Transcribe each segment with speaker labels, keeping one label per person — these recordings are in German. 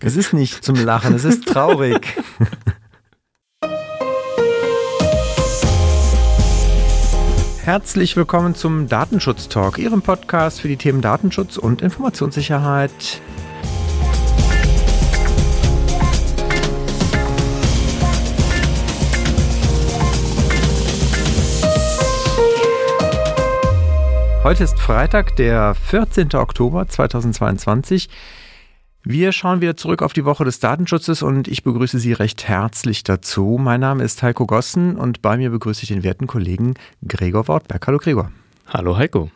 Speaker 1: Es ist nicht zum Lachen, es ist traurig. Herzlich willkommen zum Datenschutz Talk, Ihrem Podcast für die Themen Datenschutz und Informationssicherheit. Heute ist Freitag, der 14. Oktober 2022. Wir schauen wieder zurück auf die Woche des Datenschutzes und ich begrüße Sie recht herzlich dazu. Mein Name ist Heiko Gossen und bei mir begrüße ich den werten Kollegen Gregor Wortberg. Hallo Gregor.
Speaker 2: Hallo Heiko.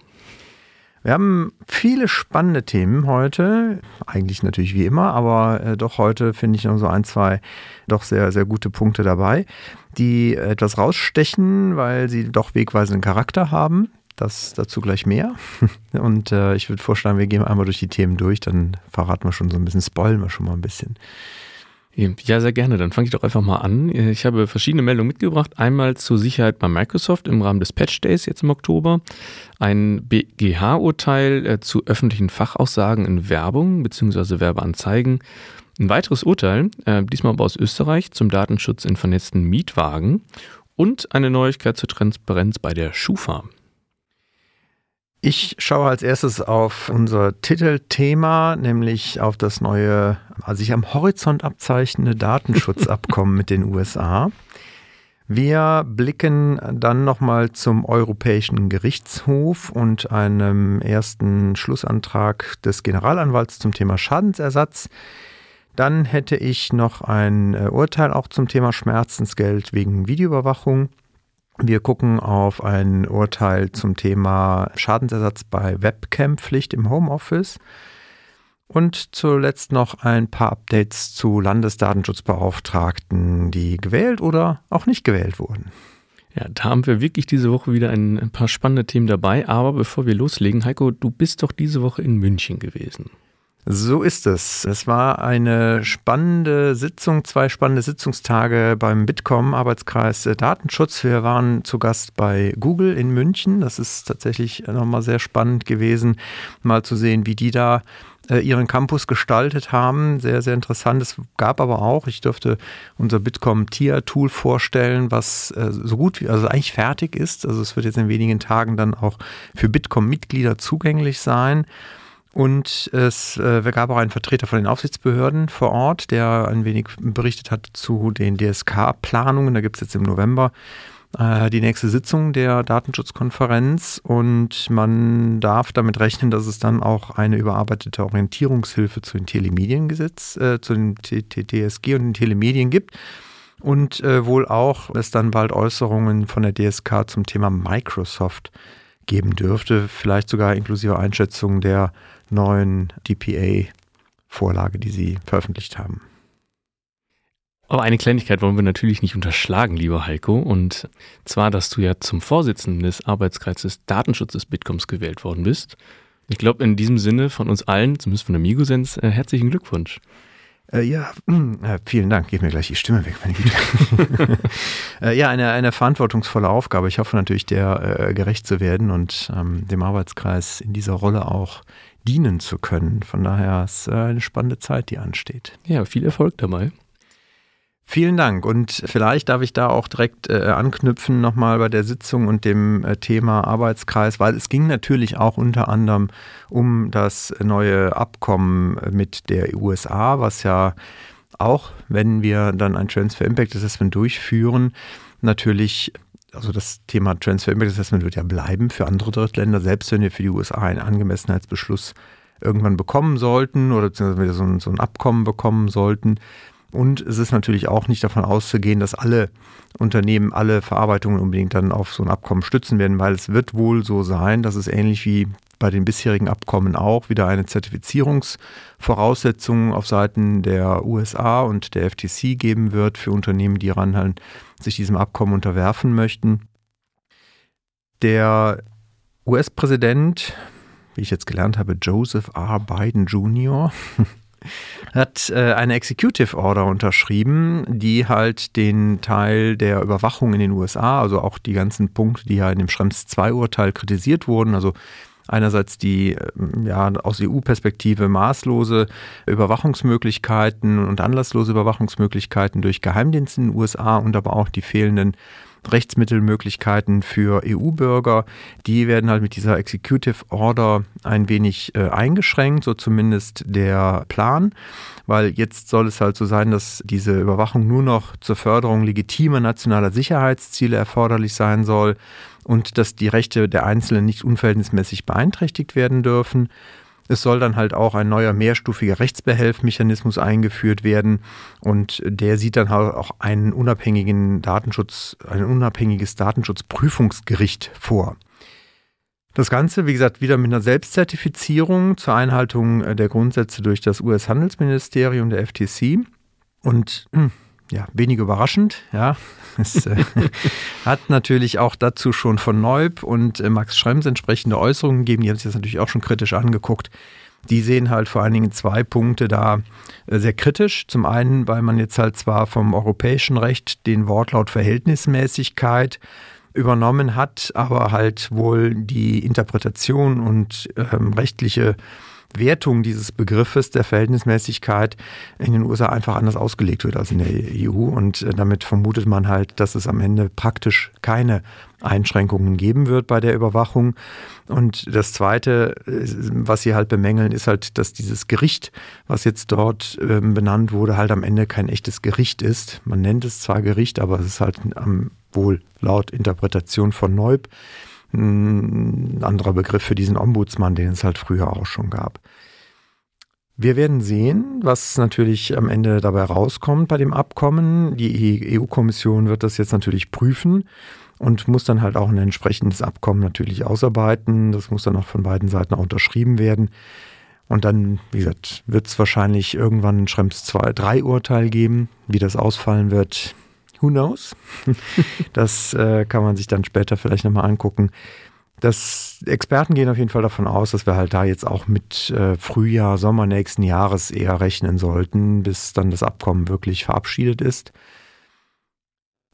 Speaker 1: Wir haben viele spannende Themen heute, eigentlich natürlich wie immer, aber äh, doch heute finde ich noch so ein, zwei doch sehr, sehr gute Punkte dabei, die etwas rausstechen, weil sie doch wegweisenden Charakter haben. Das dazu gleich mehr. Und äh, ich würde vorschlagen, wir gehen einmal durch die Themen durch, dann verraten wir schon so ein bisschen, spoilen wir schon mal ein bisschen.
Speaker 2: Ja, sehr gerne. Dann fange ich doch einfach mal an. Ich habe verschiedene Meldungen mitgebracht. Einmal zur Sicherheit bei Microsoft im Rahmen des Patch Days jetzt im Oktober. Ein BGH-Urteil äh, zu öffentlichen Fachaussagen in Werbung bzw. Werbeanzeigen. Ein weiteres Urteil, äh, diesmal aber aus Österreich, zum Datenschutz in vernetzten Mietwagen. Und eine Neuigkeit zur Transparenz bei der Schufa.
Speaker 1: Ich schaue als erstes auf unser Titelthema, nämlich auf das neue, also sich am Horizont abzeichnende Datenschutzabkommen mit den USA. Wir blicken dann nochmal zum Europäischen Gerichtshof und einem ersten Schlussantrag des Generalanwalts zum Thema Schadensersatz. Dann hätte ich noch ein äh, Urteil auch zum Thema Schmerzensgeld wegen Videoüberwachung. Wir gucken auf ein Urteil zum Thema Schadensersatz bei Webcam-Pflicht im Homeoffice. Und zuletzt noch ein paar Updates zu Landesdatenschutzbeauftragten, die gewählt oder auch nicht gewählt wurden.
Speaker 2: Ja, da haben wir wirklich diese Woche wieder ein, paar spannende Themen dabei. Aber bevor wir loslegen, Heiko, du bist doch diese Woche in München gewesen.
Speaker 1: So ist es. Es war eine spannende Sitzung, zwei spannende Sitzungstage beim Bitkom Arbeitskreis Datenschutz. Wir waren zu Gast bei Google in München. Das ist tatsächlich nochmal sehr spannend gewesen, mal zu sehen, wie die da äh, ihren Campus gestaltet haben. Sehr, sehr interessant. Es gab aber auch, ich durfte unser Bitkom TIA Tool vorstellen, was äh, so gut wie, also eigentlich fertig ist. Also es wird jetzt in wenigen Tagen dann auch für Bitkom Mitglieder zugänglich sein. Und es äh, gab auch einen Vertreter von den Aufsichtsbehörden vor Ort, der ein wenig berichtet hat zu den DSK-Planungen. Da gibt es jetzt im November äh, die nächste Sitzung der Datenschutzkonferenz und man darf damit rechnen, dass es dann auch eine überarbeitete Orientierungshilfe zu den Telemediengesetz, äh, zu den TSG und den Telemedien gibt. Und äh, wohl auch es dann bald Äußerungen von der DSK zum Thema Microsoft geben dürfte, vielleicht sogar inklusive Einschätzung der neuen DPA-Vorlage, die sie veröffentlicht haben.
Speaker 2: Aber eine Kleinigkeit wollen wir natürlich nicht unterschlagen, lieber Heiko. Und zwar, dass du ja zum Vorsitzenden des Arbeitskreises Datenschutzes Bitcoms gewählt worden bist. Ich glaube, in diesem Sinne von uns allen, zumindest von der Migosens, äh, herzlichen Glückwunsch.
Speaker 1: Äh, ja, äh, vielen Dank. Gib mir gleich die Stimme weg, meine Güte. äh, ja, eine, eine verantwortungsvolle Aufgabe. Ich hoffe natürlich, der äh, gerecht zu werden und ähm, dem Arbeitskreis in dieser Rolle auch dienen zu können. Von daher ist äh, eine spannende Zeit, die ansteht.
Speaker 2: Ja, viel Erfolg dabei.
Speaker 1: Vielen Dank und vielleicht darf ich da auch direkt äh, anknüpfen nochmal bei der Sitzung und dem äh, Thema Arbeitskreis, weil es ging natürlich auch unter anderem um das neue Abkommen mit der USA, was ja auch, wenn wir dann ein Transfer Impact Assessment durchführen, natürlich also das Thema Transfer Impact Assessment wird ja bleiben für andere Drittländer, selbst wenn wir für die USA einen Angemessenheitsbeschluss irgendwann bekommen sollten oder beziehungsweise so ein, so ein Abkommen bekommen sollten. Und es ist natürlich auch nicht davon auszugehen, dass alle Unternehmen alle Verarbeitungen unbedingt dann auf so ein Abkommen stützen werden, weil es wird wohl so sein, dass es ähnlich wie bei den bisherigen Abkommen auch wieder eine Zertifizierungsvoraussetzung auf Seiten der USA und der FTC geben wird für Unternehmen, die halt sich diesem Abkommen unterwerfen möchten. Der US-Präsident, wie ich jetzt gelernt habe, Joseph R. Biden Jr., hat äh, eine Executive Order unterschrieben, die halt den Teil der Überwachung in den USA, also auch die ganzen Punkte, die ja in dem Schrems 2 Urteil kritisiert wurden, also Einerseits die ähm, ja, aus EU-Perspektive maßlose Überwachungsmöglichkeiten und anlasslose Überwachungsmöglichkeiten durch Geheimdienste in den USA und aber auch die fehlenden Rechtsmittelmöglichkeiten für EU-Bürger, die werden halt mit dieser Executive Order ein wenig äh, eingeschränkt, so zumindest der Plan, weil jetzt soll es halt so sein, dass diese Überwachung nur noch zur Förderung legitimer nationaler Sicherheitsziele erforderlich sein soll und dass die Rechte der Einzelnen nicht unverhältnismäßig beeinträchtigt werden dürfen. Es soll dann halt auch ein neuer mehrstufiger Rechtsbehelfmechanismus eingeführt werden und der sieht dann halt auch einen unabhängigen Datenschutz, ein unabhängiges Datenschutzprüfungsgericht vor. Das Ganze, wie gesagt, wieder mit einer Selbstzertifizierung zur Einhaltung der Grundsätze durch das US-Handelsministerium der FTC. Und hm, ja, wenig überraschend, ja. Es äh, hat natürlich auch dazu schon von Neub und äh, Max Schrems entsprechende Äußerungen gegeben. Die haben sich das natürlich auch schon kritisch angeguckt. Die sehen halt vor allen Dingen zwei Punkte da äh, sehr kritisch. Zum einen, weil man jetzt halt zwar vom europäischen Recht den Wortlaut Verhältnismäßigkeit übernommen hat, aber halt wohl die Interpretation und ähm, rechtliche Wertung dieses Begriffes der Verhältnismäßigkeit in den USA einfach anders ausgelegt wird als in der EU. Und äh, damit vermutet man halt, dass es am Ende praktisch keine Einschränkungen geben wird bei der Überwachung. Und das Zweite, äh, was sie halt bemängeln, ist halt, dass dieses Gericht, was jetzt dort ähm, benannt wurde, halt am Ende kein echtes Gericht ist. Man nennt es zwar Gericht, aber es ist halt wohl laut Interpretation von Neub ein anderer Begriff für diesen Ombudsmann, den es halt früher auch schon gab. Wir werden sehen, was natürlich am Ende dabei rauskommt bei dem Abkommen. Die EU-Kommission wird das jetzt natürlich prüfen und muss dann halt auch ein entsprechendes Abkommen natürlich ausarbeiten. Das muss dann auch von beiden Seiten auch unterschrieben werden. Und dann, wie gesagt, wird es wahrscheinlich irgendwann ein Schrems 2, 3 Urteil geben. Wie das ausfallen wird, Who knows? das äh, kann man sich dann später vielleicht nochmal angucken. Das Experten gehen auf jeden Fall davon aus, dass wir halt da jetzt auch mit äh, Frühjahr, Sommer nächsten Jahres eher rechnen sollten, bis dann das Abkommen wirklich verabschiedet ist.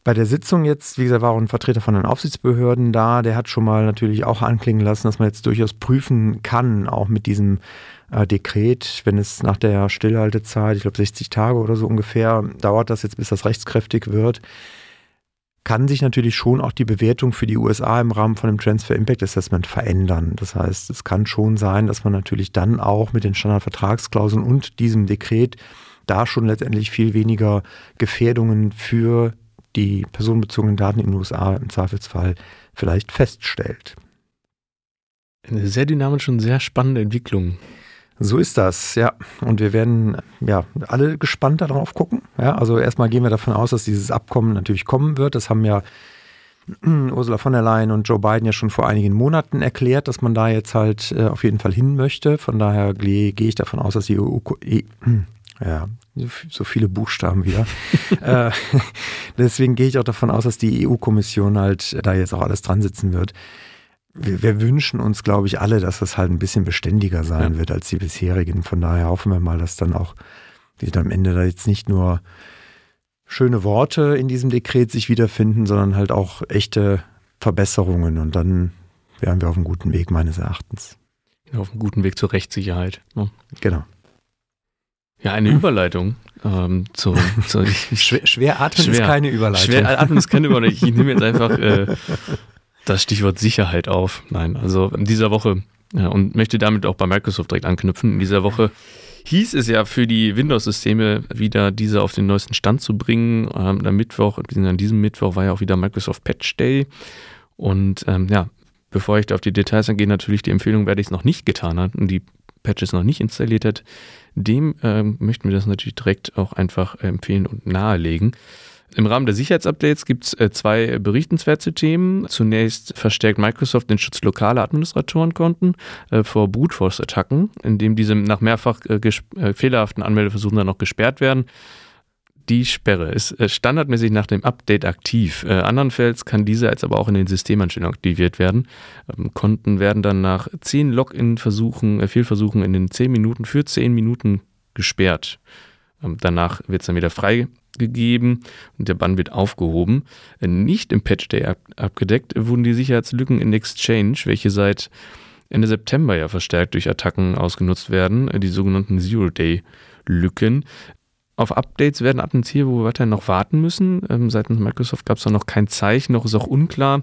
Speaker 1: Bei der Sitzung jetzt, wie gesagt, war auch ein Vertreter von den Aufsichtsbehörden da, der hat schon mal natürlich auch anklingen lassen, dass man jetzt durchaus prüfen kann, auch mit diesem äh, Dekret, wenn es nach der Stillhaltezeit, ich glaube 60 Tage oder so ungefähr, dauert das jetzt, bis das rechtskräftig wird, kann sich natürlich schon auch die Bewertung für die USA im Rahmen von dem Transfer Impact Assessment verändern. Das heißt, es kann schon sein, dass man natürlich dann auch mit den Standardvertragsklauseln und diesem Dekret da schon letztendlich viel weniger Gefährdungen für die personenbezogenen Daten in den USA im Zweifelsfall vielleicht feststellt.
Speaker 2: Eine sehr dynamische und sehr spannende Entwicklung.
Speaker 1: So ist das, ja. Und wir werden ja alle gespannt darauf gucken. Ja, also erstmal gehen wir davon aus, dass dieses Abkommen natürlich kommen wird. Das haben ja Ursula von der Leyen und Joe Biden ja schon vor einigen Monaten erklärt, dass man da jetzt halt äh, auf jeden Fall hin möchte. Von daher gehe ich davon aus, dass die EU, e, ja, so viele Buchstaben wieder. äh, deswegen gehe ich auch davon aus, dass die EU-Kommission halt da jetzt auch alles dran sitzen wird wir, wir, wünschen uns, glaube ich, alle, dass das halt ein bisschen beständiger sein ja. wird als die bisherigen. Von daher hoffen wir mal, dass dann auch die am Ende da jetzt nicht nur schöne Worte in diesem Dekret sich wiederfinden, sondern halt auch echte Verbesserungen. Und dann wären wir auf einem guten Weg, meines Erachtens.
Speaker 2: Auf einem guten Weg zur Rechtssicherheit.
Speaker 1: Ne? Genau.
Speaker 2: Ja, eine Überleitung. Ähm, zu, zu
Speaker 1: schwer, schwer atmen schwer, ist keine Überleitung.
Speaker 2: Schwer atmen ist keine Überleitung. Ich nehme jetzt einfach äh, das Stichwort Sicherheit auf. Nein, also in dieser Woche ja, und möchte damit auch bei Microsoft direkt anknüpfen. In dieser Woche hieß es ja für die Windows-Systeme wieder diese auf den neuesten Stand zu bringen. Ähm, am Mittwoch, an diesem Mittwoch war ja auch wieder Microsoft Patch Day. Und ähm, ja, bevor ich da auf die Details angehe, natürlich die Empfehlung, wer es noch nicht getan hat und die Patches noch nicht installiert hat, dem ähm, möchten wir das natürlich direkt auch einfach empfehlen und nahelegen. Im Rahmen der Sicherheitsupdates gibt es äh, zwei berichtenswerte Themen. Zunächst verstärkt Microsoft den Schutz lokaler Administratorenkonten äh, vor Brute Force Attacken, indem diese nach mehrfach äh, fehlerhaften Anmeldeversuchen dann noch gesperrt werden. Die Sperre ist standardmäßig nach dem Update aktiv. Andernfalls kann diese als aber auch in den Systemanstellungen aktiviert werden. Ähm, Konten werden dann nach zehn Login-Versuchen, Fehlversuchen in den zehn Minuten für zehn Minuten gesperrt. Ähm, danach wird es dann wieder frei gegeben und der Bann wird aufgehoben. Nicht im Patch Day ab abgedeckt wurden die Sicherheitslücken in Exchange, welche seit Ende September ja verstärkt durch Attacken ausgenutzt werden, die sogenannten Zero-Day-Lücken. Auf Updates werden ab und hier, wo wir weiterhin noch warten müssen. Ähm, seitens Microsoft gab es noch kein Zeichen, noch ist auch unklar,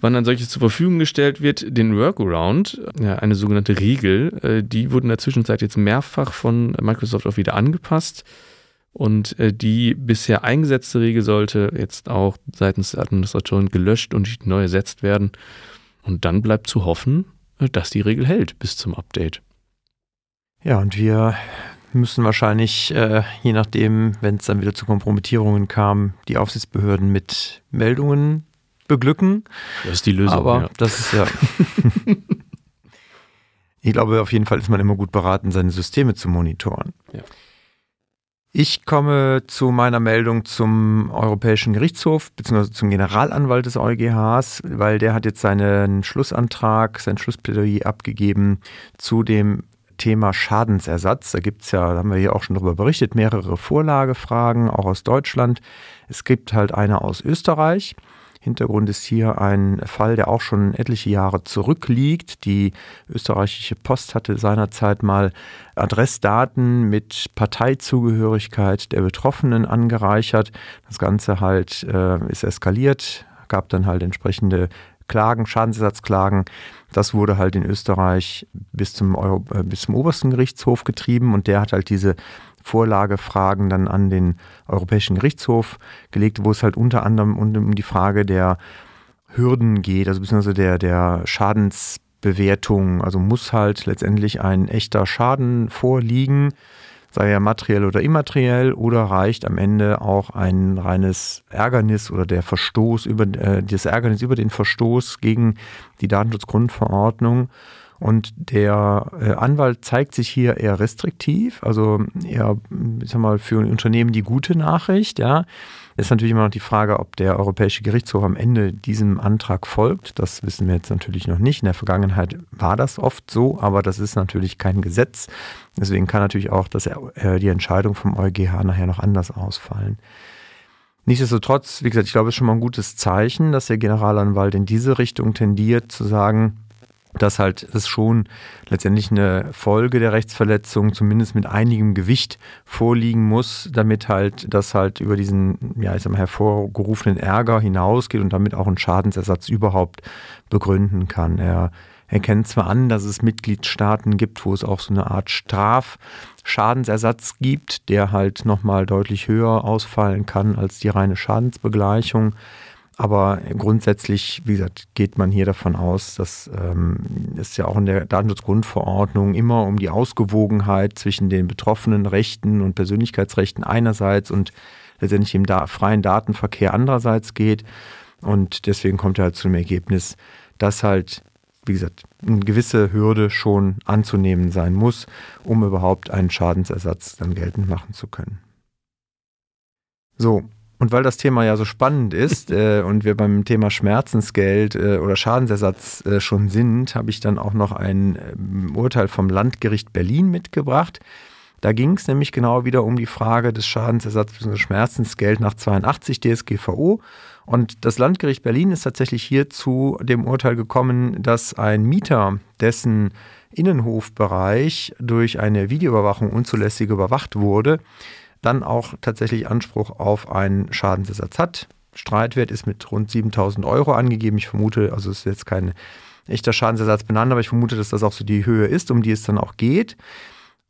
Speaker 2: wann ein solches zur Verfügung gestellt wird. Den Workaround, ja, eine sogenannte Regel, äh, die wurde in der Zwischenzeit jetzt mehrfach von Microsoft auch wieder angepasst. Und äh, die bisher eingesetzte Regel sollte jetzt auch seitens der Administratoren gelöscht und neu ersetzt werden. Und dann bleibt zu hoffen, äh, dass die Regel hält bis zum Update.
Speaker 1: Ja, und wir müssen wahrscheinlich, je nachdem, wenn es dann wieder zu Kompromittierungen kam, die Aufsichtsbehörden mit Meldungen beglücken.
Speaker 2: Das ist die Lösung.
Speaker 1: Aber ja. das ist ja. ich glaube, auf jeden Fall ist man immer gut beraten, seine Systeme zu monitoren. Ja. Ich komme zu meiner Meldung zum Europäischen Gerichtshof bzw. zum Generalanwalt des EuGHs, weil der hat jetzt seinen Schlussantrag, sein Schlussplädoyer abgegeben zu dem Thema Schadensersatz. Da gibt es ja, da haben wir hier auch schon darüber berichtet, mehrere Vorlagefragen, auch aus Deutschland. Es gibt halt eine aus Österreich. Hintergrund ist hier ein Fall, der auch schon etliche Jahre zurückliegt. Die österreichische Post hatte seinerzeit mal Adressdaten mit Parteizugehörigkeit der Betroffenen angereichert. Das Ganze halt äh, ist eskaliert, gab dann halt entsprechende Klagen, Schadensersatzklagen. Das wurde halt in Österreich bis zum, Euro, äh, bis zum obersten Gerichtshof getrieben und der hat halt diese Vorlagefragen dann an den Europäischen Gerichtshof gelegt, wo es halt unter anderem um die Frage der Hürden geht, also beziehungsweise der, der Schadensbewertung. Also muss halt letztendlich ein echter Schaden vorliegen, sei er materiell oder immateriell, oder reicht am Ende auch ein reines Ärgernis oder der Verstoß über äh, das Ärgernis über den Verstoß gegen die Datenschutzgrundverordnung. Und der äh, Anwalt zeigt sich hier eher restriktiv, also eher, ich sag mal, für ein Unternehmen die gute Nachricht, ja. Ist natürlich immer noch die Frage, ob der Europäische Gerichtshof am Ende diesem Antrag folgt. Das wissen wir jetzt natürlich noch nicht. In der Vergangenheit war das oft so, aber das ist natürlich kein Gesetz. Deswegen kann natürlich auch das, äh, die Entscheidung vom EuGH nachher noch anders ausfallen. Nichtsdestotrotz, wie gesagt, ich glaube, es ist schon mal ein gutes Zeichen, dass der Generalanwalt in diese Richtung tendiert, zu sagen, dass halt es schon letztendlich eine Folge der Rechtsverletzung zumindest mit einigem Gewicht vorliegen muss, damit halt das halt über diesen, ja, ich sag mal, hervorgerufenen Ärger hinausgeht und damit auch einen Schadensersatz überhaupt begründen kann. Er erkennt zwar an, dass es Mitgliedstaaten gibt, wo es auch so eine Art Strafschadensersatz gibt, der halt nochmal deutlich höher ausfallen kann als die reine Schadensbegleichung. Aber grundsätzlich, wie gesagt, geht man hier davon aus, dass ähm, es ja auch in der Datenschutzgrundverordnung immer um die Ausgewogenheit zwischen den betroffenen Rechten und Persönlichkeitsrechten einerseits und letztendlich im da freien Datenverkehr andererseits geht. Und deswegen kommt er halt zu dem Ergebnis, dass halt, wie gesagt, eine gewisse Hürde schon anzunehmen sein muss, um überhaupt einen Schadensersatz dann geltend machen zu können. So, und weil das Thema ja so spannend ist äh, und wir beim Thema Schmerzensgeld äh, oder Schadensersatz äh, schon sind, habe ich dann auch noch ein ähm, Urteil vom Landgericht Berlin mitgebracht. Da ging es nämlich genau wieder um die Frage des Schadensersatz bzw. Schmerzensgeld nach 82 DSGVO. Und das Landgericht Berlin ist tatsächlich hier zu dem Urteil gekommen, dass ein Mieter, dessen Innenhofbereich durch eine Videoüberwachung unzulässig überwacht wurde, dann auch tatsächlich Anspruch auf einen Schadensersatz hat. Streitwert ist mit rund 7000 Euro angegeben. Ich vermute, also es ist jetzt kein echter Schadensersatz benannt, aber ich vermute, dass das auch so die Höhe ist, um die es dann auch geht.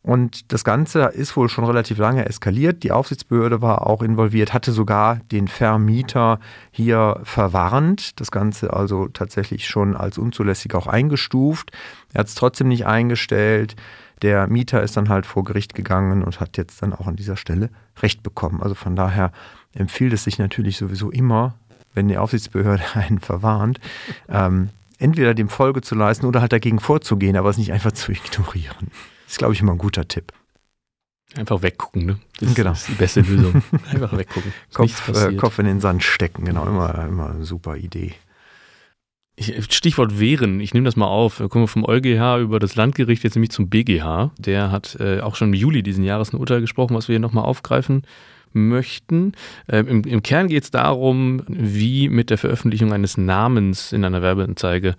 Speaker 1: Und das Ganze ist wohl schon relativ lange eskaliert. Die Aufsichtsbehörde war auch involviert, hatte sogar den Vermieter hier verwarnt. Das Ganze also tatsächlich schon als unzulässig auch eingestuft. Er hat es trotzdem nicht eingestellt. Der Mieter ist dann halt vor Gericht gegangen und hat jetzt dann auch an dieser Stelle Recht bekommen. Also von daher empfiehlt es sich natürlich sowieso immer, wenn die Aufsichtsbehörde einen verwarnt, ähm, entweder dem Folge zu leisten oder halt dagegen vorzugehen, aber es nicht einfach zu ignorieren. Das ist, glaube ich, immer ein guter Tipp.
Speaker 2: Einfach weggucken, ne? Das
Speaker 1: genau.
Speaker 2: ist die beste Lösung. Einfach weggucken.
Speaker 1: Kopf, äh, Kopf in den Sand stecken, genau, immer, immer eine super Idee.
Speaker 2: Stichwort Wehren, ich nehme das mal auf. Wir kommen vom EuGH über das Landgericht jetzt nämlich zum BGH. Der hat äh, auch schon im Juli diesen Jahres ein Urteil gesprochen, was wir hier nochmal aufgreifen möchten. Ähm, im, im, Kern geht es darum, wie mit der Veröffentlichung eines Namens in einer Werbeanzeige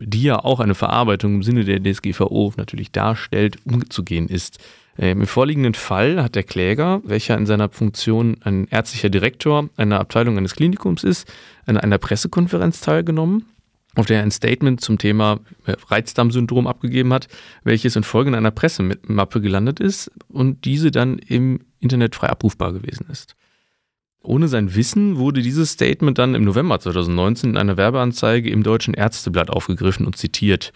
Speaker 2: die ja auch eine Verarbeitung im Sinne der DSGVO natürlich darstellt, umzugehen ist. Ähm, Im vorliegenden Fall hat der Kläger, welcher in seiner Funktion ein ärztlicher Direktor einer Abteilung eines Klinikums ist, an einer Pressekonferenz teilgenommen, auf der er ein Statement zum Thema äh, Reizdarmsyndrom abgegeben hat, welches in Folge einer Pressemappe gelandet ist und diese dann im Internet frei abrufbar gewesen ist. Ohne sein Wissen wurde dieses Statement dann im November 2019 in einer Werbeanzeige im Deutschen Ärzteblatt aufgegriffen und zitiert.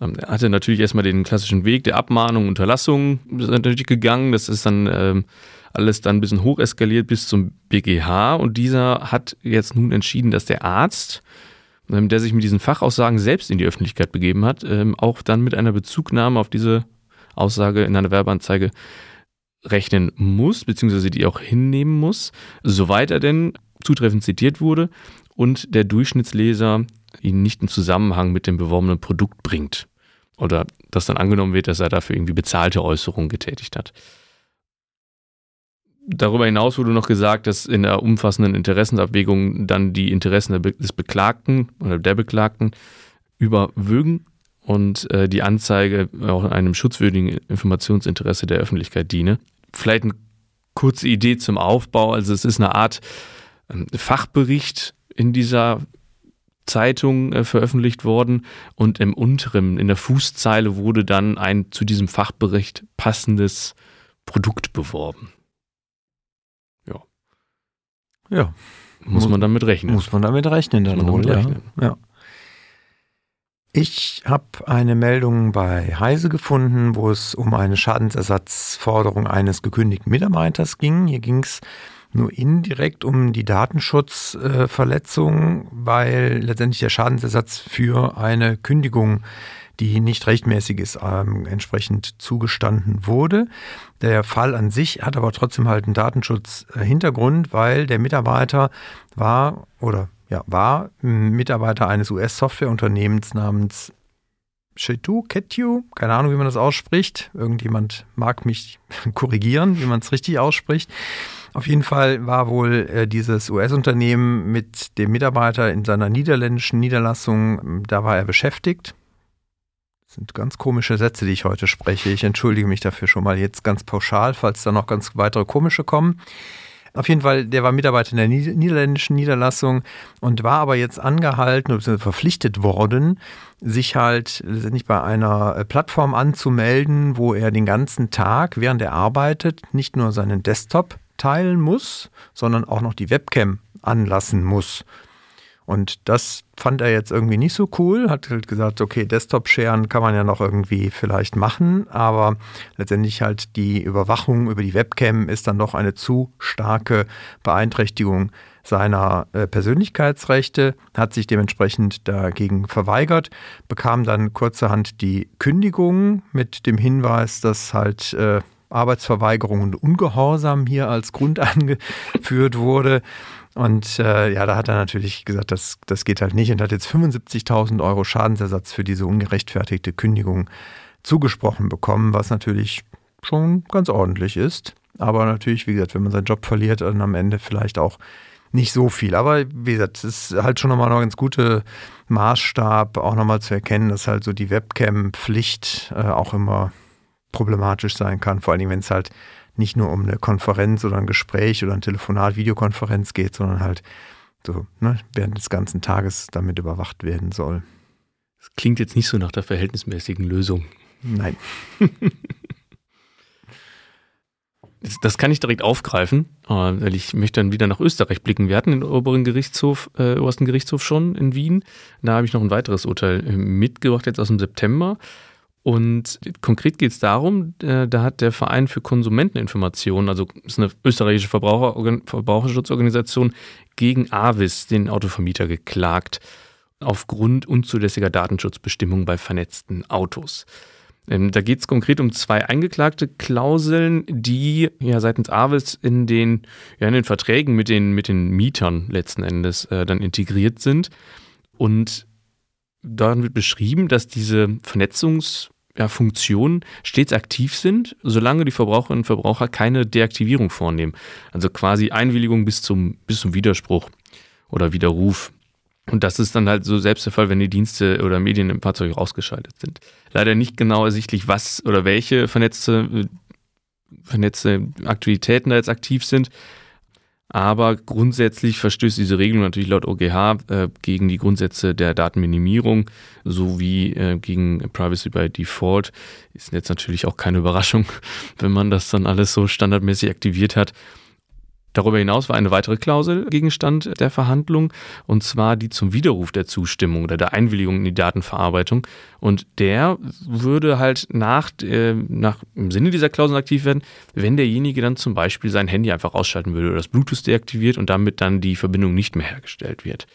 Speaker 2: Ähm, er hatte natürlich erstmal den klassischen Weg der Abmahnung, Unterlassung natürlich gegangen. Das ist dann ähm, alles dann ein bisschen hoch eskaliert bis zum BGH und dieser hat jetzt nun entschieden, dass der Arzt, ähm, der sich mit diesen Fachaussagen selbst in die Öffentlichkeit begeben hat, ähm, auch dann mit einer Bezugnahme auf diese Aussage in einer Werbeanzeige rechnen muss, beziehungsweise die auch hinnehmen muss, soweit er denn zutreffend zitiert wurde und der Durchschnittsleser ihn nicht in Zusammenhang mit dem beworbenen Produkt bringt. Oder dass dann angenommen wird, dass er dafür irgendwie bezahlte Äußerungen getätigt hat. Darüber hinaus wurde noch gesagt, dass in der umfassenden Interessenabwägung dann die Interessen des Beklagten oder der Beklagten überwögen und äh, die Anzeige auch einem schutzwürdigen Informationsinteresse der Öffentlichkeit diene vielleicht eine kurze Idee zum Aufbau. Also es ist eine Art ähm, Fachbericht in dieser Zeitung äh, veröffentlicht worden und im unteren, in der Fußzeile wurde dann ein zu diesem Fachbericht passendes Produkt beworben. Ja.
Speaker 1: Ja.
Speaker 2: Muss, man damit rechnen.
Speaker 1: Muss man damit rechnen dann wohl, ja. ja. Ich habe eine Meldung bei Heise gefunden, wo es um eine Schadensersatzforderung eines gekündigten Mitarbeiters ging. Hier ging es nur indirekt um die Datenschutzverletzung, weil letztendlich der Schadensersatz für eine Kündigung, die nicht rechtmäßig ist, ähm, entsprechend zugestanden wurde. Der Fall an sich hat aber trotzdem halt einen Datenschutzhintergrund, weil der Mitarbeiter war oder ja, war Mitarbeiter eines US-Softwareunternehmens namens Chetu, Ketu, keine Ahnung, wie man das ausspricht. Irgendjemand mag mich korrigieren, wie man es richtig ausspricht. Auf jeden Fall war wohl äh, dieses US-Unternehmen mit dem Mitarbeiter in seiner niederländischen Niederlassung, da war er beschäftigt. Sind ganz komische Sätze, die ich heute spreche. Ich entschuldige mich dafür schon mal jetzt ganz pauschal, falls da noch ganz weitere komische kommen. Auf jeden Fall, der war Mitarbeiter in der niederländischen Niederlassung und war aber jetzt angehalten oder verpflichtet worden, sich halt letztendlich bei einer äh, Plattform anzumelden, wo er den ganzen Tag, während er arbeitet, nicht nur seinen Desktop teilen muss, sondern auch noch die Webcam anlassen muss. Und das fand er jetzt irgendwie nicht so cool, hat halt gesagt, okay, Desktop-Sharen kann man ja noch irgendwie vielleicht machen, aber letztendlich halt die Überwachung über die Webcam ist dann doch eine zu starke Beeinträchtigung seiner äh, Persönlichkeitsrechte, hat sich dementsprechend dagegen verweigert, bekam dann kurzerhand die Kündigung mit dem Hinweis, dass halt äh, Arbeitsverweigerung und Ungehorsam hier als Grund angeführt wurde. Und äh, ja, da hat er natürlich gesagt, das, das geht halt nicht und hat jetzt 75.000 Euro Schadensersatz für diese ungerechtfertigte Kündigung zugesprochen bekommen, was natürlich schon ganz ordentlich ist. Aber natürlich, wie gesagt, wenn man seinen Job verliert, dann am Ende vielleicht auch nicht so viel. Aber wie gesagt, es ist halt schon nochmal ein ganz guter Maßstab, auch nochmal zu erkennen, dass halt so die Webcam-Pflicht äh, auch immer problematisch sein kann. Vor allem, wenn es halt nicht nur um eine Konferenz oder ein Gespräch oder ein Telefonat, Videokonferenz geht, sondern halt so ne, während des ganzen Tages damit überwacht werden soll.
Speaker 2: Das klingt jetzt nicht so nach der verhältnismäßigen Lösung.
Speaker 1: Nein.
Speaker 2: Das kann ich direkt aufgreifen, äh, weil ich möchte dann wieder nach Österreich blicken. Wir hatten den oberen Gerichtshof, äh, obersten Gerichtshof schon in Wien. Da habe ich noch ein weiteres Urteil äh, mitgebracht, jetzt aus dem September. Und konkret geht es darum, äh, da hat der Verein für Konsumenteninformation, also ist eine österreichische Verbraucher, Verbraucherschutzorganisation, gegen Avis, den Autovermieter, geklagt aufgrund unzulässiger Datenschutzbestimmungen bei vernetzten Autos. Ähm, da geht es konkret um zwei eingeklagte Klauseln, die ja seitens Avis in den, ja, in den Verträgen mit den, mit den Mietern letzten Endes äh, dann integriert sind. Und darin wird beschrieben, dass diese Vernetzungs- ja, Funktionen stets aktiv sind, solange die Verbraucherinnen und Verbraucher keine Deaktivierung vornehmen. Also quasi Einwilligung bis zum, bis zum Widerspruch oder Widerruf. Und das ist dann halt so selbst der Fall, wenn die Dienste oder Medien im Fahrzeug ausgeschaltet sind. Leider nicht genau ersichtlich, was oder welche vernetzte, vernetzte Aktivitäten da jetzt aktiv sind. Aber grundsätzlich verstößt diese Regelung natürlich laut OGH äh, gegen die Grundsätze der Datenminimierung sowie äh, gegen Privacy by Default. Ist jetzt natürlich auch keine Überraschung, wenn man das dann alles so standardmäßig aktiviert hat. Darüber hinaus war eine weitere Klausel Gegenstand der Verhandlung, und zwar die zum Widerruf der Zustimmung oder der Einwilligung in die Datenverarbeitung. Und der würde halt nach, äh, nach im Sinne dieser Klausel aktiv werden, wenn derjenige dann zum Beispiel sein Handy einfach ausschalten würde oder das Bluetooth deaktiviert und damit dann die Verbindung nicht mehr hergestellt wird.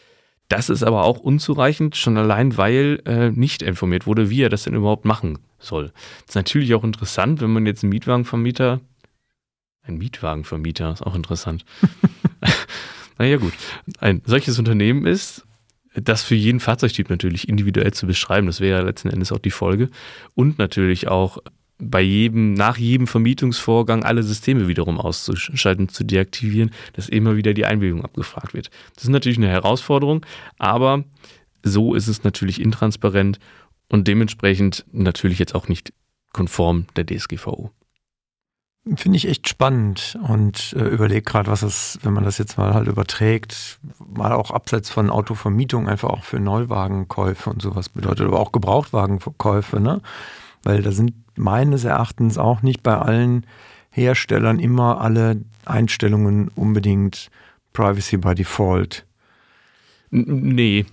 Speaker 2: Das ist aber auch unzureichend, schon allein weil äh, nicht informiert wurde, wie er das denn überhaupt machen soll. Das ist natürlich auch interessant, wenn man jetzt einen Mietwagenvermieter ein Mietwagenvermieter, ist auch interessant. naja, gut. Ein solches Unternehmen ist, das für jeden Fahrzeugtyp natürlich individuell zu beschreiben, das wäre ja letzten Endes auch die Folge. Und natürlich auch bei jedem, nach jedem Vermietungsvorgang alle Systeme wiederum auszuschalten, zu deaktivieren, dass immer wieder die Einwilligung abgefragt wird. Das ist natürlich eine Herausforderung, aber so ist es natürlich intransparent und dementsprechend natürlich jetzt auch nicht konform der DSGVO.
Speaker 1: Finde ich echt spannend und äh, überlege gerade, was es, wenn man das jetzt mal halt überträgt, mal auch abseits von Autovermietung, einfach auch für Neuwagenkäufe und sowas bedeutet, aber auch Gebrauchtwagenkäufe, ne? Weil da sind meines Erachtens auch nicht bei allen Herstellern immer alle Einstellungen unbedingt Privacy by Default.
Speaker 2: Nee.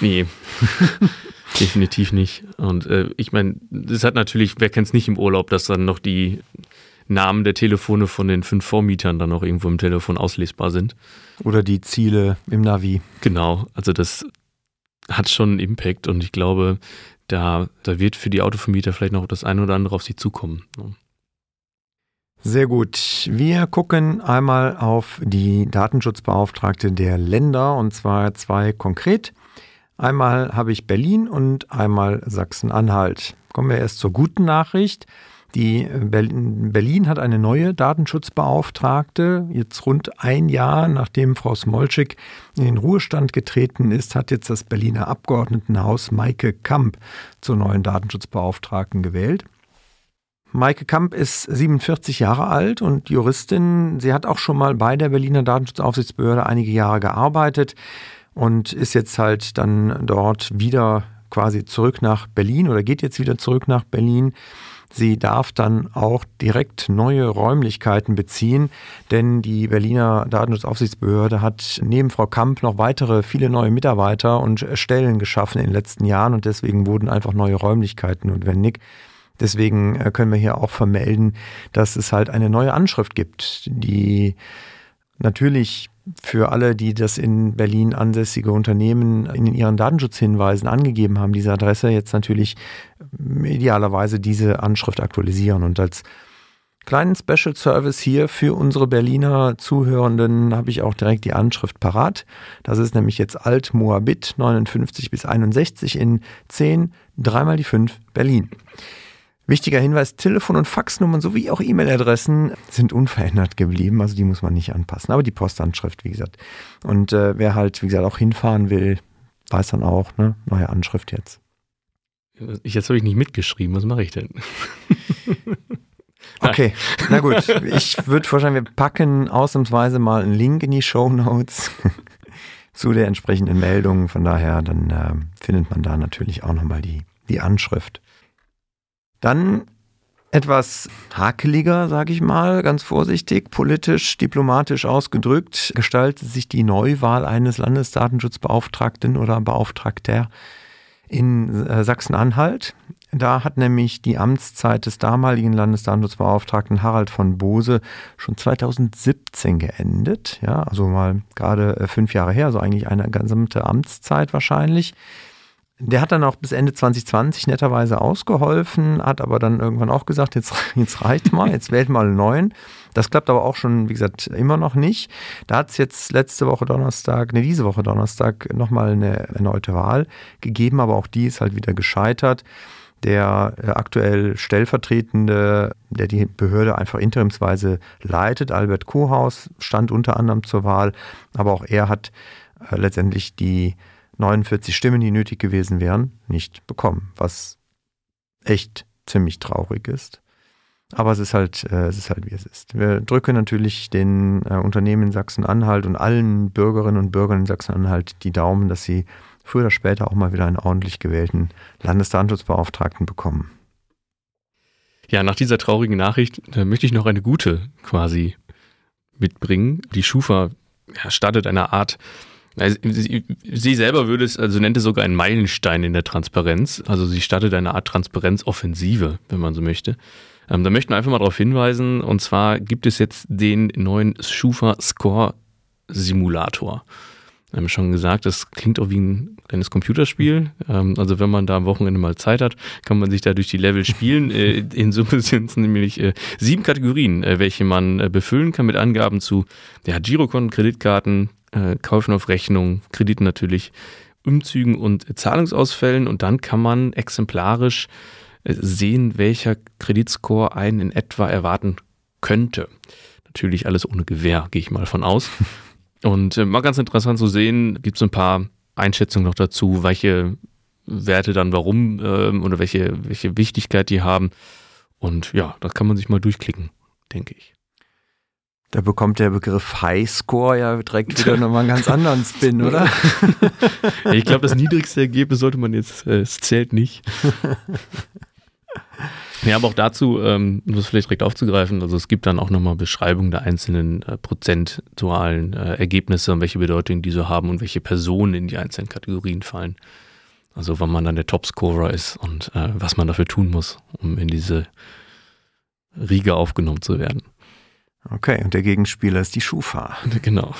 Speaker 2: Nee. Definitiv nicht. Und äh, ich meine, es hat natürlich, wer kennt es nicht im Urlaub, dass dann noch die Namen der Telefone von den fünf Vormietern dann auch irgendwo im Telefon auslesbar sind.
Speaker 1: Oder die Ziele im Navi.
Speaker 2: Genau, also das hat schon einen Impact und ich glaube, da, da wird für die Autovermieter vielleicht noch das eine oder andere auf sie zukommen.
Speaker 1: Sehr gut. Wir gucken einmal auf die Datenschutzbeauftragte der Länder und zwar zwei konkret. Einmal habe ich Berlin und einmal Sachsen-Anhalt. Kommen wir erst zur guten Nachricht. Die Berlin hat eine neue Datenschutzbeauftragte. Jetzt rund ein Jahr nachdem Frau Smolczyk in den Ruhestand getreten ist, hat jetzt das Berliner Abgeordnetenhaus Maike Kamp zur neuen Datenschutzbeauftragten gewählt. Maike Kamp ist 47 Jahre alt und Juristin. Sie hat auch schon mal bei der Berliner Datenschutzaufsichtsbehörde einige Jahre gearbeitet und ist jetzt halt dann dort wieder quasi zurück nach Berlin oder geht jetzt wieder zurück nach Berlin Sie darf dann auch direkt neue Räumlichkeiten beziehen, denn die Berliner Datenschutzaufsichtsbehörde hat neben Frau Kamp noch weitere viele neue Mitarbeiter und Stellen geschaffen in den letzten Jahren und deswegen wurden einfach neue Räumlichkeiten notwendig. Deswegen äh, können wir hier auch vermelden, dass es halt eine neue Anschrift gibt, die natürlich für alle, die das in Berlin ansässige Unternehmen in ihren Datenschutzhinweisen angegeben haben, diese Adresse jetzt natürlich idealerweise diese Anschrift aktualisieren. Und als kleinen Special Service hier für unsere Berliner Zuhörenden habe ich auch direkt die Anschrift parat. Das ist nämlich jetzt Alt Moabit 59 bis 61 in 10, dreimal die 5 Berlin. Wichtiger Hinweis, Telefon- und Faxnummern sowie auch E-Mail-Adressen sind unverändert geblieben, also die muss man nicht anpassen. Aber die Postanschrift, wie gesagt. Und äh, wer halt, wie gesagt, auch hinfahren will, weiß dann auch, ne, neue Anschrift jetzt.
Speaker 2: Jetzt habe ich nicht mitgeschrieben, was mache ich denn?
Speaker 1: okay, na gut. Ich würde vorschlagen, wir packen ausnahmsweise mal einen Link in die Show Notes zu der entsprechenden Meldung. Von daher, dann äh, findet man da natürlich auch nochmal die, die Anschrift. Dann etwas hakeliger, sage ich mal, ganz vorsichtig, politisch, diplomatisch ausgedrückt, gestaltet sich die Neuwahl eines Landesdatenschutzbeauftragten oder Beauftragter in äh, Sachsen-Anhalt. Da hat nämlich die Amtszeit des damaligen Landesdatenschutzbeauftragten Harald von Bose schon 2017 geendet. Ja, also mal gerade äh, fünf Jahre her, also eigentlich eine gesamte Amtszeit wahrscheinlich. Der hat dann auch bis Ende 2020 netterweise ausgeholfen, hat aber dann irgendwann auch gesagt, jetzt, jetzt reicht mal, jetzt wählt mal einen neuen. Das klappt aber auch schon, wie gesagt, immer noch nicht. Da hat es jetzt letzte Woche Donnerstag, ne, diese Woche Donnerstag nochmal eine erneute Wahl gegeben, aber auch die ist halt wieder gescheitert. Der äh, aktuell stellvertretende, der die Behörde einfach interimsweise leitet, Albert Kohaus, stand unter anderem zur Wahl, aber auch er hat äh, letztendlich die 49 Stimmen, die nötig gewesen wären, nicht bekommen, was echt ziemlich traurig ist. Aber es ist halt, äh, es ist halt wie es ist. Wir drücken natürlich den äh, Unternehmen in Sachsen-Anhalt und allen Bürgerinnen und Bürgern in Sachsen-Anhalt die Daumen, dass sie früher oder später auch mal wieder einen ordentlich gewählten Landesdatenschutzbeauftragten bekommen.
Speaker 2: Ja, nach dieser traurigen Nachricht äh, möchte ich noch eine gute quasi mitbringen. Die Schufa ja, startet eine Art sie, selber würde es, also nennt es sogar einen Meilenstein in der Transparenz. Also sie startet eine Art Transparenzoffensive, wenn man so möchte. Ähm, da möchten wir einfach mal darauf hinweisen, und zwar gibt es jetzt den neuen Schufa Score Simulator. Wir haben schon gesagt, das klingt auch wie ein kleines Computerspiel. Ähm, also wenn man da am Wochenende mal Zeit hat, kann man sich da durch die Level spielen. Äh, in Summe sind es nämlich äh, sieben Kategorien, äh, welche man befüllen kann mit Angaben zu ja, Girokonten, Kreditkarten, Kaufen auf Rechnung, Krediten natürlich, Umzügen und Zahlungsausfällen. Und dann kann man exemplarisch sehen, welcher Kreditscore einen in etwa erwarten könnte. Natürlich alles ohne Gewähr, gehe ich mal von aus. Und äh, mal ganz interessant zu sehen, gibt es ein paar Einschätzungen noch dazu, welche Werte dann warum äh, oder welche, welche Wichtigkeit die haben. Und ja, das kann man sich mal durchklicken, denke ich.
Speaker 1: Da bekommt der Begriff Highscore ja direkt wieder nochmal einen ganz anderen Spin, oder?
Speaker 2: ich glaube, das niedrigste Ergebnis sollte man jetzt, äh, es zählt nicht. Ja, aber auch dazu, ähm, um das vielleicht direkt aufzugreifen, also es gibt dann auch nochmal Beschreibungen der einzelnen äh, prozentualen äh, Ergebnisse und welche Bedeutung die so haben und welche Personen in die einzelnen Kategorien fallen. Also wann man dann der Topscorer ist und äh, was man dafür tun muss, um in diese Riege aufgenommen zu werden.
Speaker 1: Okay, und der Gegenspieler ist die Schufa.
Speaker 2: Genau.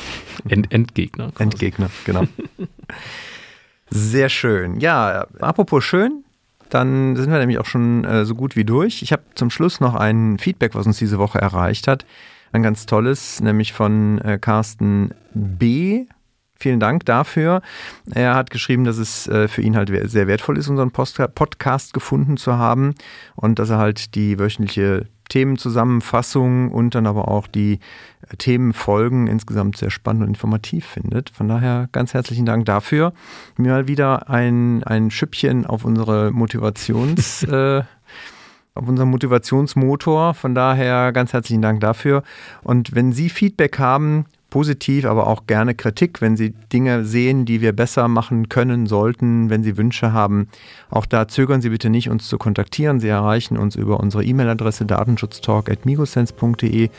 Speaker 2: End Endgegner.
Speaker 1: Quasi. Endgegner, genau. Sehr schön. Ja, apropos schön, dann sind wir nämlich auch schon äh, so gut wie durch. Ich habe zum Schluss noch ein Feedback, was uns diese Woche erreicht hat. Ein ganz tolles, nämlich von äh, Carsten B. Vielen Dank dafür. Er hat geschrieben, dass es äh, für ihn halt sehr wertvoll ist, unseren Post Podcast gefunden zu haben und dass er halt die wöchentliche Themenzusammenfassung und dann aber auch die äh, Themenfolgen insgesamt sehr spannend und informativ findet. Von daher ganz herzlichen Dank dafür. Mir mal wieder ein, ein Schüppchen auf unsere Motivations, äh, auf unseren Motivationsmotor. Von daher ganz herzlichen Dank dafür. Und wenn Sie Feedback haben, positiv, aber auch gerne Kritik, wenn Sie Dinge sehen, die wir besser machen können sollten, wenn Sie Wünsche haben. Auch da zögern Sie bitte nicht, uns zu kontaktieren. Sie erreichen uns über unsere E-Mail-Adresse datenschutztalk.migosense.de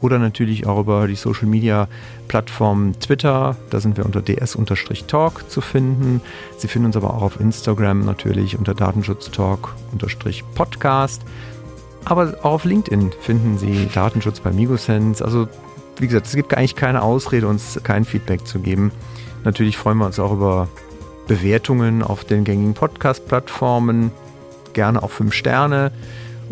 Speaker 1: oder natürlich auch über die Social Media Plattform Twitter. Da sind wir unter ds-talk zu finden. Sie finden uns aber auch auf Instagram natürlich unter datenschutztalk-podcast. Aber auch auf LinkedIn finden Sie Datenschutz bei Migosense. Also wie gesagt, es gibt eigentlich keine Ausrede, uns kein Feedback zu geben. Natürlich freuen wir uns auch über Bewertungen auf den gängigen Podcast-Plattformen. Gerne auch fünf Sterne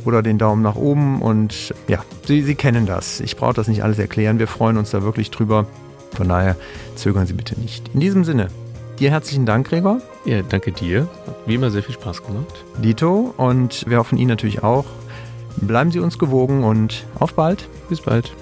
Speaker 1: oder den Daumen nach oben. Und ja, Sie, Sie kennen das. Ich brauche das nicht alles erklären. Wir freuen uns da wirklich drüber. Von daher zögern Sie bitte nicht. In diesem Sinne, dir herzlichen Dank, Gregor.
Speaker 2: Ja, danke dir. Hat wie immer sehr viel Spaß gemacht.
Speaker 1: Dito. Und wir hoffen Ihnen natürlich auch. Bleiben Sie uns gewogen und auf bald.
Speaker 2: Bis bald.